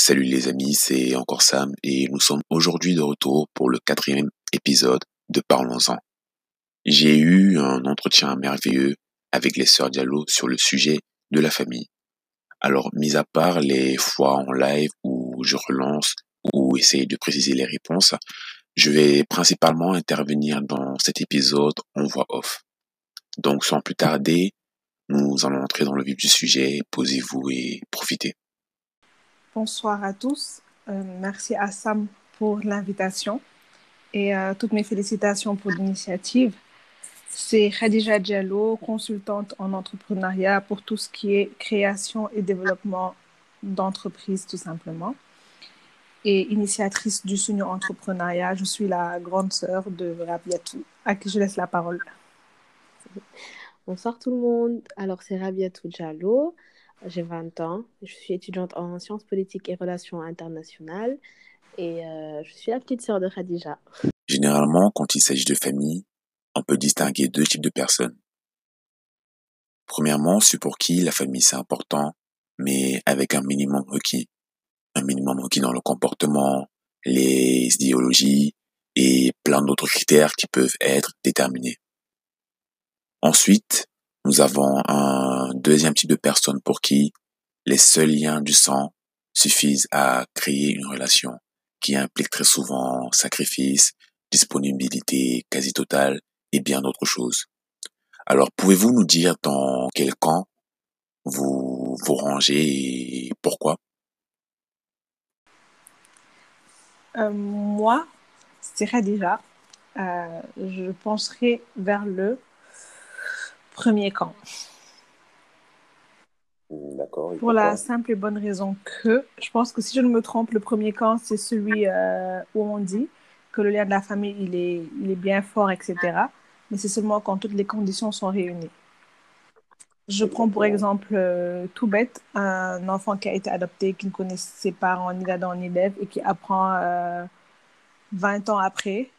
Salut les amis, c'est encore Sam et nous sommes aujourd'hui de retour pour le quatrième épisode de Parlons-en. J'ai eu un entretien merveilleux avec les sœurs Diallo sur le sujet de la famille. Alors, mis à part les fois en live où je relance ou essaye de préciser les réponses, je vais principalement intervenir dans cet épisode en voix off. Donc, sans plus tarder, nous allons entrer dans le vif du sujet, posez-vous et profitez. Bonsoir à tous. Euh, merci à Sam pour l'invitation et euh, toutes mes félicitations pour l'initiative. C'est Khadija Diallo, consultante en entrepreneuriat pour tout ce qui est création et développement d'entreprises, tout simplement. Et initiatrice du Sunyo Entrepreneuriat, je suis la grande sœur de Rabiatou, à qui je laisse la parole. Bonsoir tout le monde. Alors, c'est Rabiatou Diallo. J'ai 20 ans. Je suis étudiante en sciences politiques et relations internationales. Et euh, je suis la petite sœur de Khadija. Généralement, quand il s'agit de famille, on peut distinguer deux types de personnes. Premièrement, ceux pour qui la famille c'est important, mais avec un minimum requis. Un minimum requis dans le comportement, les idéologies et plein d'autres critères qui peuvent être déterminés. Ensuite, nous avons un deuxième type de personnes pour qui les seuls liens du sang suffisent à créer une relation qui implique très souvent sacrifice, disponibilité quasi totale et bien d'autres choses. Alors, pouvez-vous nous dire dans quel camp vous vous rangez et pourquoi? Euh, Moi, c'est déjà, euh, je penserai vers le premier camp. D'accord. Pour la simple et bonne raison que je pense que si je ne me trompe, le premier camp, c'est celui euh, où on dit que le lien de la famille, il est, il est bien fort, etc. Mais c'est seulement quand toutes les conditions sont réunies. Je prends pour exemple euh, tout bête un enfant qui a été adopté, qui ne connaît ses parents ni d'Adam ni d'Ève et qui apprend 20 euh, ans après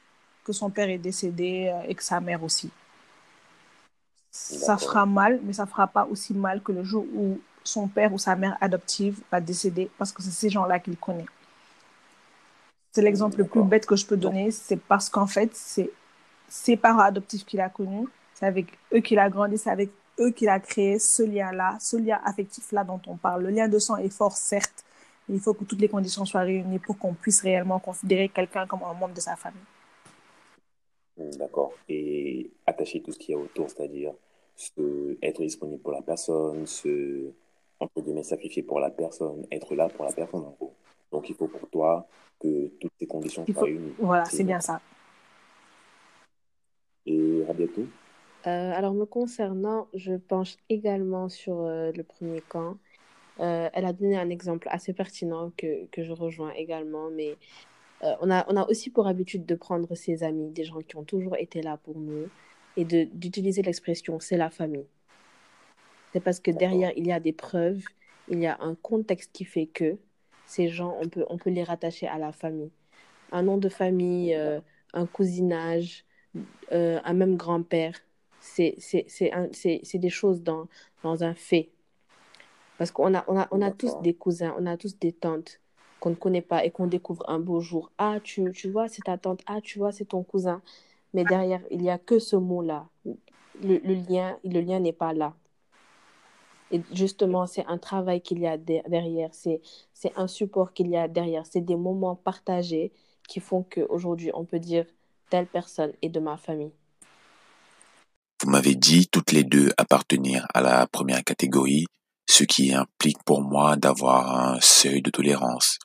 que son père est décédé et que sa mère aussi ça fera mal, mais ça fera pas aussi mal que le jour où son père ou sa mère adoptive va décéder parce que c'est ces gens-là qu'il connaît. C'est l'exemple le plus bête que je peux donner, c'est parce qu'en fait, c'est ses parents adoptifs qu'il a connus, c'est avec eux qu'il a grandi, c'est avec eux qu'il a créé ce lien-là, ce lien affectif-là dont on parle. Le lien de sang est fort, certes, mais il faut que toutes les conditions soient réunies pour qu'on puisse réellement considérer quelqu'un comme un membre de sa famille. D'accord. Et attacher tout ce qui est autour, c'est-à-dire être disponible pour la personne, se, entre guillemets, sacrifier pour la personne, être là pour la personne, en gros. Donc, il faut pour toi que toutes ces conditions soient réunies. Voilà, c'est bien ça. Et Rabiatou? Euh, Alors, me concernant, je penche également sur euh, le premier camp. Euh, elle a donné un exemple assez pertinent que, que je rejoins également, mais euh, on, a, on a aussi pour habitude de prendre ses amis, des gens qui ont toujours été là pour nous, et d'utiliser l'expression c'est la famille. C'est parce que derrière, il y a des preuves, il y a un contexte qui fait que ces gens, on peut, on peut les rattacher à la famille. Un nom de famille, euh, un cousinage, euh, un même grand-père, c'est des choses dans, dans un fait. Parce qu'on a, on a, on a tous des cousins, on a tous des tantes qu'on ne connaît pas et qu'on découvre un beau jour. Ah, tu, tu vois, c'est ta tante. Ah, tu vois, c'est ton cousin. Mais derrière, il n'y a que ce mot-là. Le, lien, le lien n'est pas là. Et justement, c'est un travail qu'il y a derrière, c'est un support qu'il y a derrière, c'est des moments partagés qui font qu'aujourd'hui, on peut dire telle personne est de ma famille. Vous m'avez dit toutes les deux appartenir à la première catégorie, ce qui implique pour moi d'avoir un seuil de tolérance.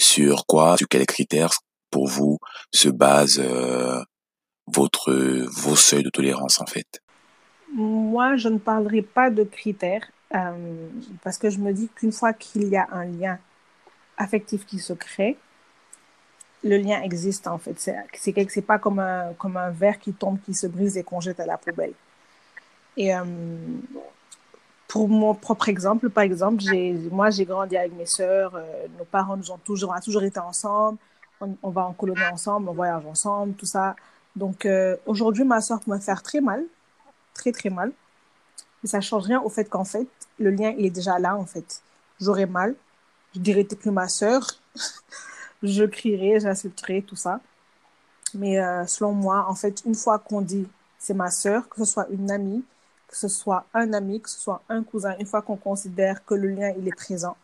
Sur quoi, sur quels critères pour vous se base euh, votre vos seuils de tolérance en fait? Moi, je ne parlerai pas de critères euh, parce que je me dis qu'une fois qu'il y a un lien affectif qui se crée, le lien existe en fait. C'est c'est pas comme un comme un verre qui tombe, qui se brise et qu'on jette à la poubelle. Et euh, pour mon propre exemple, par exemple, moi, j'ai grandi avec mes sœurs. Euh, nos parents nous ont toujours, on toujours été ensemble. On, va en colonie ensemble, on voyage ensemble, tout ça. Donc, euh, aujourd'hui, ma sœur peut me faire très mal, très, très mal. Mais ça ne change rien au fait qu'en fait, le lien, il est déjà là, en fait. J'aurai mal, je dirais t'es plus ma sœur. je crierai, j'insulterai, tout ça. Mais euh, selon moi, en fait, une fois qu'on dit c'est ma sœur, que ce soit une amie, que ce soit un ami, que ce soit un cousin, une fois qu'on considère que le lien il est présent,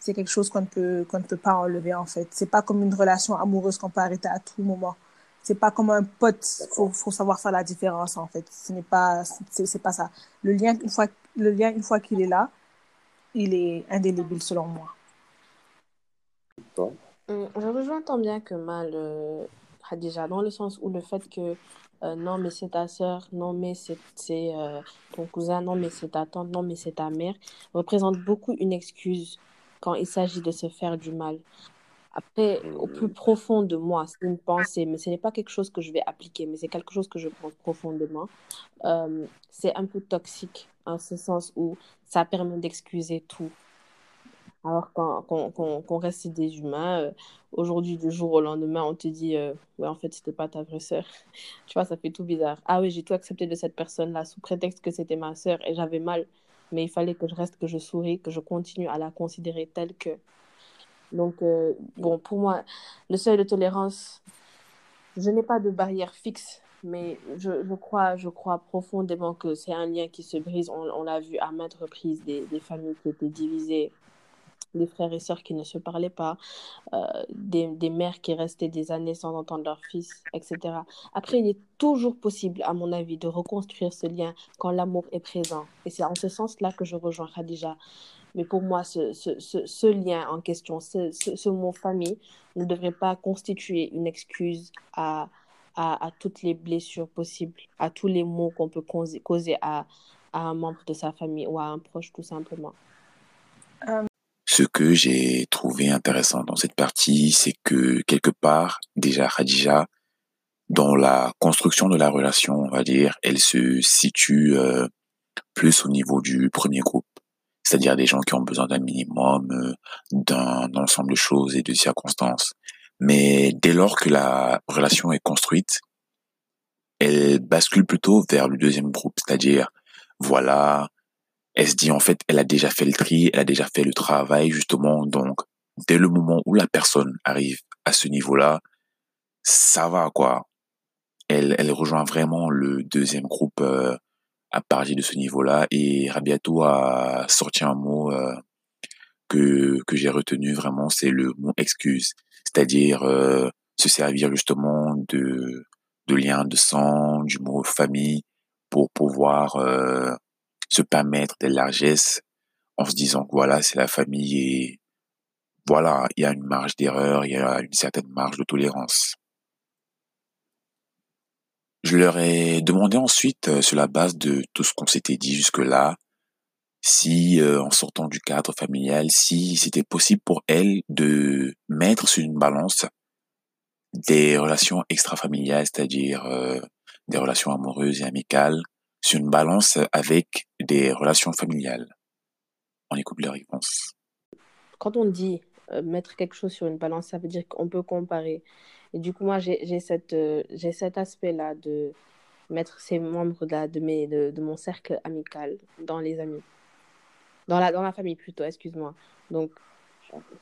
c'est quelque chose qu'on ne peut qu'on ne peut pas enlever en fait. C'est pas comme une relation amoureuse qu'on peut arrêter à tout moment. C'est pas comme un pote. Faut faut savoir faire la différence en fait. Ce n'est pas c'est pas ça. Le lien une fois le lien une fois qu'il est là, il est indélébile selon moi. Hum, je rejoins tant bien que mal euh, Khadija, dans le sens où le fait que euh, non, mais c'est ta soeur, non, mais c'est euh, ton cousin, non, mais c'est ta tante, non, mais c'est ta mère, représente beaucoup une excuse quand il s'agit de se faire du mal. Après, au plus profond de moi, c'est une pensée, mais ce n'est pas quelque chose que je vais appliquer, mais c'est quelque chose que je pense profondément. Euh, c'est un peu toxique, en ce sens où ça permet d'excuser tout. Alors qu'on reste des humains, euh, aujourd'hui, du jour au lendemain, on te dit euh, Ouais, en fait, c'était pas ta vraie sœur. tu vois, ça fait tout bizarre. Ah oui, j'ai tout accepté de cette personne-là sous prétexte que c'était ma sœur et j'avais mal. Mais il fallait que je reste, que je souris, que je continue à la considérer telle que. Donc, euh, bon, pour moi, le seuil de tolérance, je n'ai pas de barrière fixe mais je, je, crois, je crois profondément que c'est un lien qui se brise. On, on l'a vu à maintes reprises, des, des, familles qui étaient divisées des frères et sœurs qui ne se parlaient pas, euh, des, mères qui restaient des années sans entendre leur fils, etc. Après, il est toujours possible, à mon avis, de reconstruire ce lien quand l'amour est présent. Et c'est en ce sens-là que je rejoins Khadija. Mais pour moi, ce, lien en question, ce, mot famille, ne devrait pas constituer une excuse à, toutes les blessures possibles, à tous les maux qu'on peut causer, à un membre de sa famille ou à un proche, tout simplement. Euh, ce que j'ai trouvé intéressant dans cette partie, c'est que quelque part, déjà Khadija, dans la construction de la relation, on va dire, elle se situe euh, plus au niveau du premier groupe, c'est-à-dire des gens qui ont besoin d'un minimum, euh, d'un ensemble de choses et de circonstances. Mais dès lors que la relation est construite, elle bascule plutôt vers le deuxième groupe, c'est-à-dire, voilà, elle se dit en fait, elle a déjà fait le tri, elle a déjà fait le travail justement. Donc, dès le moment où la personne arrive à ce niveau-là, ça va quoi. Elle, elle rejoint vraiment le deuxième groupe euh, à partir de ce niveau-là. Et Rabiatou a sorti un mot euh, que que j'ai retenu vraiment, c'est le mot excuse, c'est-à-dire euh, se servir justement de de liens de sang, du mot famille pour pouvoir se permettre des largesses en se disant que voilà, c'est la famille et voilà, il y a une marge d'erreur, il y a une certaine marge de tolérance. Je leur ai demandé ensuite, euh, sur la base de tout ce qu'on s'était dit jusque-là, si, euh, en sortant du cadre familial, si c'était possible pour elles de mettre sur une balance des relations extra-familiales, c'est-à-dire euh, des relations amoureuses et amicales, sur une balance avec des relations familiales On écoute les réponses. Quand on dit euh, mettre quelque chose sur une balance, ça veut dire qu'on peut comparer. Et du coup, moi, j'ai euh, cet aspect-là de mettre ces membres de, de, de, de, mon cercle amical dans les amis. Dans la, dans la famille plutôt, excuse-moi. Donc,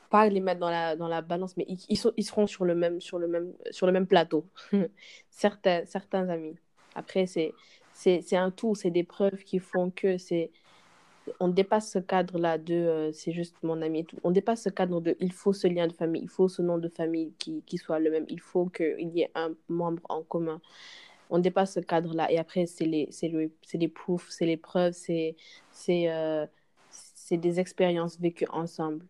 pas les mettre dans la, dans la balance, mais ils, ils, ils seront sur le même, sur le même, sur le même plateau. certains, certains amis. Après, c'est c'est un tout, c'est des preuves qui font que c'est on dépasse ce cadre-là de euh, c'est juste mon ami On dépasse ce cadre de il faut ce lien de famille, il faut ce nom de famille qui, qui soit le même, il faut qu'il y ait un membre en commun. On dépasse ce cadre-là et après, c'est les, le, les proof, c'est les preuves, c'est euh, des expériences vécues ensemble.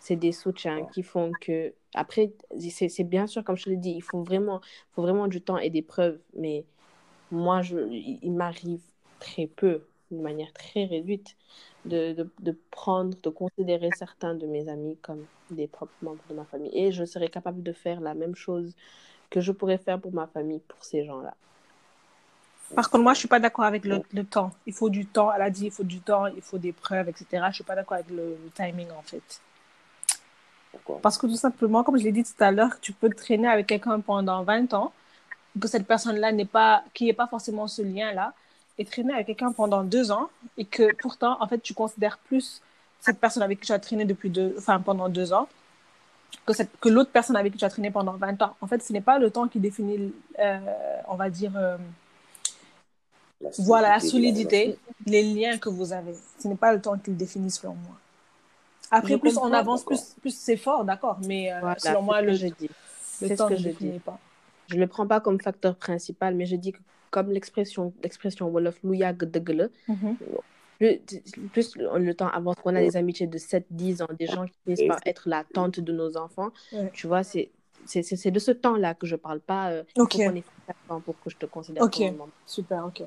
C'est des soutiens qui font que. Après, c'est bien sûr, comme je l'ai dit, il faut vraiment, faut vraiment du temps et des preuves, mais moi, je, il m'arrive très peu, de manière très réduite, de, de, de, prendre, de considérer certains de mes amis comme des propres membres de ma famille. Et je serais capable de faire la même chose que je pourrais faire pour ma famille, pour ces gens-là. Par contre, moi, je ne suis pas d'accord avec le, le, temps. Il faut du temps. Elle a dit il faut du temps, il faut des preuves, etc. Je ne suis pas d'accord avec le, le, timing, en fait. Pourquoi? Parce que tout simplement, comme je l'ai dit tout à l'heure, tu peux traîner avec quelqu'un pendant 20 ans que cette personne-là n'est pas, qui n'est pas forcément ce lien-là, et traîner avec quelqu'un pendant deux ans, et que pourtant, en fait, tu considères plus cette personne avec qui tu as traîné depuis deux, enfin, pendant deux ans que, cette, que l'autre personne avec qui tu as traîné pendant 20 ans. En fait, ce n'est pas le temps qui définit, euh, on va dire, euh, la voilà, la solidité, les liens que vous avez. Ce n'est pas le temps qui le définit selon moi. Après, plus on avance, plus, plus c'est fort, d'accord, mais euh, selon moi, le, je dis. le temps ce que ne définit pas. Je ne le prends pas comme facteur principal, mais je dis que comme l'expression l'expression Wolof Louya plus, plus le temps avance, qu'on a des amitiés de 7-10 ans, des gens qui finissent par être la tante de nos enfants, tu vois, c'est c'est de ce temps-là que je parle pas. Euh, ok. Pour, pour que je te considère Ok, super, ok.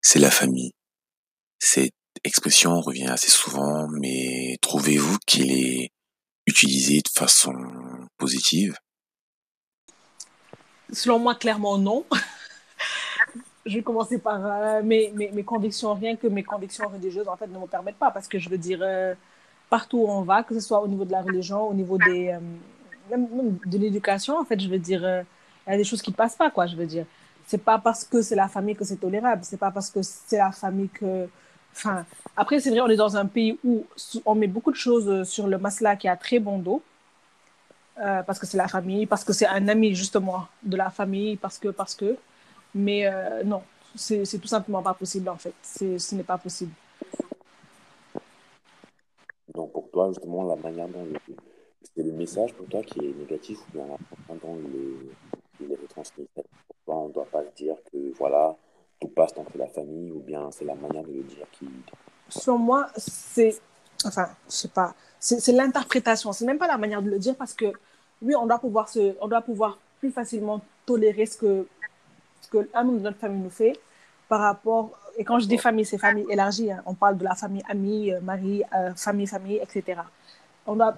C'est la famille. Cette expression revient assez souvent, mais trouvez-vous qu'il est utilisé de façon positive? Selon moi, clairement non. je vais commencer par euh, mes, mes, mes, convictions, rien que mes convictions religieuses, en fait, ne me permettent pas, parce que je veux dire, euh, partout où on va, que ce soit au niveau de la religion, au niveau des, euh, même, de l'éducation, en fait, je veux dire, il y a des choses qui ne passent pas, quoi, je veux dire. C'est pas parce que c'est la famille que c'est tolérable, c'est pas parce que c'est la famille que... Enfin, après, c'est vrai, on est dans un pays où on met beaucoup de choses sur le masla qui a très bon dos, parce que c'est la famille, parce que c'est un ami, justement, de la famille, parce que, parce que... Mais euh, non, c'est tout simplement pas possible en fait. Ce n'est pas possible. Donc pour toi, justement, la manière dont c'est le message pour toi qui est négatif ou bien la manière dont il est, retransmis. Pour toi, on ne doit pas dire que voilà, tout passe entre la famille ou bien c'est la manière de le dire qui. Selon moi, c'est. Enfin, je sais pas. C'est l'interprétation. C'est même pas la manière de le dire parce que oui, on doit pouvoir, se, on doit pouvoir plus facilement tolérer ce que que un membre de notre famille nous fait par rapport, et quand je dis famille, c'est famille élargie, hein. on parle de la famille amie, euh, mari, euh, famille, famille, etc. On doit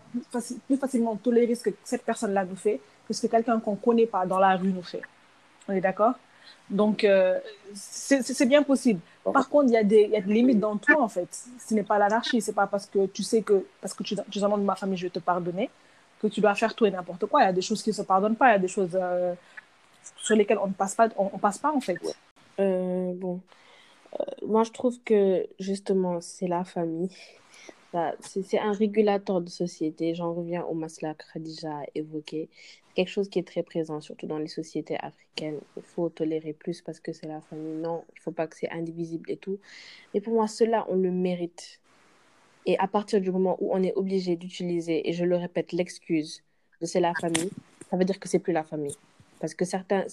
plus, facilement tolérer ce que cette personne-là nous fait que ce que quelqu'un qu'on ne connaît pas dans la rue nous fait. On est d'accord? Donc, euh, c'est bien possible. Par contre, il y, a des, y a des limites dans tout, en fait. Ce n'est pas l'anarchie. C'est pas parce que tu sais que, parce que tu, tu es un membre de ma famille, je vais te pardonner, que tu dois faire tout et n'importe quoi. Il y a des choses qui ne se pardonnent pas. Il y a des choses sur lesquels on ne passe pas, on, passe pas en fait. Euh, bon, euh, moi je trouve que justement c'est la famille. C'est un régulateur de société. J'en reviens au masla que Khadija évoqué. Quelque chose qui est très présent, surtout dans les sociétés africaines. Il faut tolérer plus parce que c'est la famille. Non, il ne faut pas que c'est indivisible et tout. Mais pour moi, cela, on le mérite. Et à partir du moment où on est obligé d'utiliser, et je le répète, l'excuse de c'est la famille, ça veut dire que c'est plus la famille. Parce que certains,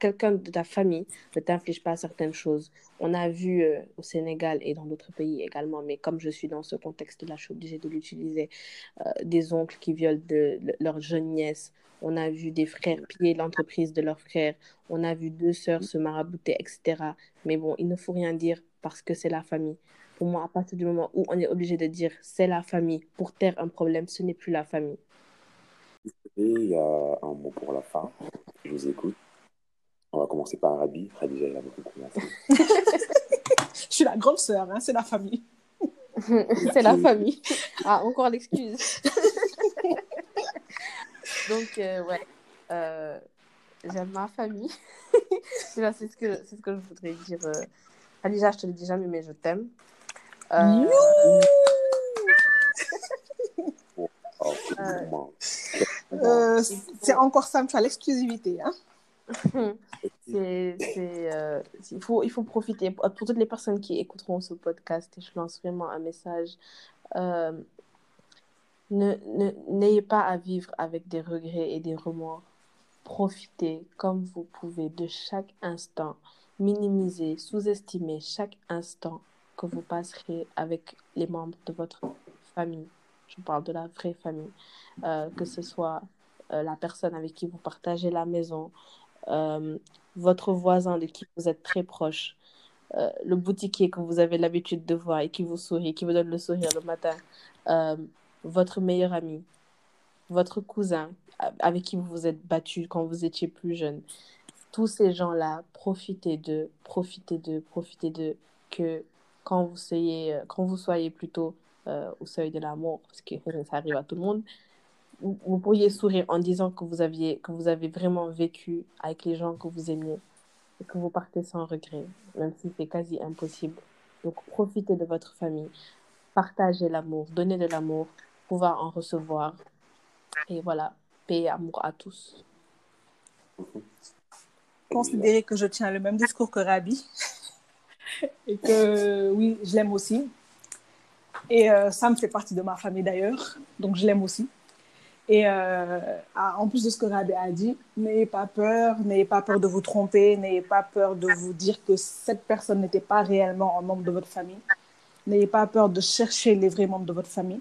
quelqu'un de ta famille ne t'inflige pas certaines choses. On a vu euh, au Sénégal et dans d'autres pays également, mais comme je suis dans ce contexte-là, je suis obligée de l'utiliser, euh, des oncles qui violent de, leur jeune nièce. On a vu des frères piller l'entreprise de leurs frères. On a vu deux sœurs se marabouter, etc. Mais bon, il ne faut rien dire parce que c'est la famille. Pour moi, à partir du moment où on est obligé de dire c'est la famille pour taire un problème, ce n'est plus la famille. Il y a un mot pour la fin. Je vous écoute. On va commencer par Rabi. Khadija, il a beaucoup commencé. je suis la grande sœur, hein, c'est la famille. c'est la famille. Ah, encore l'excuse. Donc, euh, ouais. Euh, j'aime ma famille. c'est ce, que, ce que je voudrais dire. Euh... Khadija, je te le dis jamais, mais je t'aime. Euh... Euh, c'est encore simple l'exclusivité. Hein? c'est, euh, il, faut, il faut profiter. Pour, toutes les personnes qui écouteront ce podcast, je lance vraiment un message. Euh, ne, n'ayez pas à vivre avec des regrets et des remords. Profitez comme vous pouvez de chaque instant. Minimisez, sous-estimez chaque instant que vous passerez avec les membres de votre famille. Je parle de la vraie famille. Euh, que ce soit euh, la personne avec qui vous partagez la maison, euh, votre voisin de qui vous êtes très proche, le boutiquier que vous avez l'habitude de voir et qui vous sourit, qui vous donne le sourire le matin, votre meilleur ami, votre cousin avec qui vous vous êtes battu quand vous étiez plus jeune. Tous ces gens-là, profitez de, profitez de, profitez de, que quand vous soyez, quand vous soyez plutôt au seuil de la mort, parce que ça arrive à tout le monde, vous, pourriez sourire en disant que vous, aviez, que vous avez vraiment vécu avec les gens que vous aimiez et que vous partez sans regret, même si c'est quasi impossible. Donc, profitez de votre famille, partagez l'amour, donnez de l'amour, pouvoir en recevoir. Et voilà, paix et amour à tous. Considérez que je tiens le même discours que Rabi et que oui, je l'aime aussi. Et euh, Sam fait partie de ma famille d'ailleurs, donc je l'aime aussi. Et euh, en plus de ce que Rabi a dit, n'ayez pas peur, n'ayez pas peur de vous tromper, n'ayez pas peur de vous dire que cette personne n'était pas réellement un membre de votre famille. N'ayez pas peur de chercher les vrais membres de votre famille.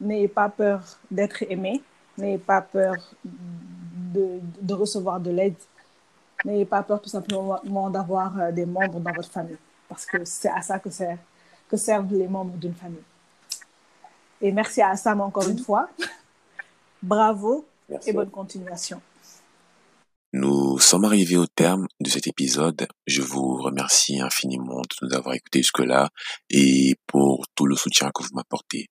N'ayez pas peur d'être aimé. N'ayez pas peur de, de recevoir de l'aide. N'ayez pas peur tout simplement d'avoir euh, des membres dans votre famille. Parce que c'est à ça que, que servent les membres d'une famille. Et merci à Sam encore une fois. Bravo Merci. et bonne continuation. Nous sommes arrivés au terme de cet épisode. Je vous remercie infiniment de nous avoir écoutés jusque-là et pour tout le soutien que vous m'apportez.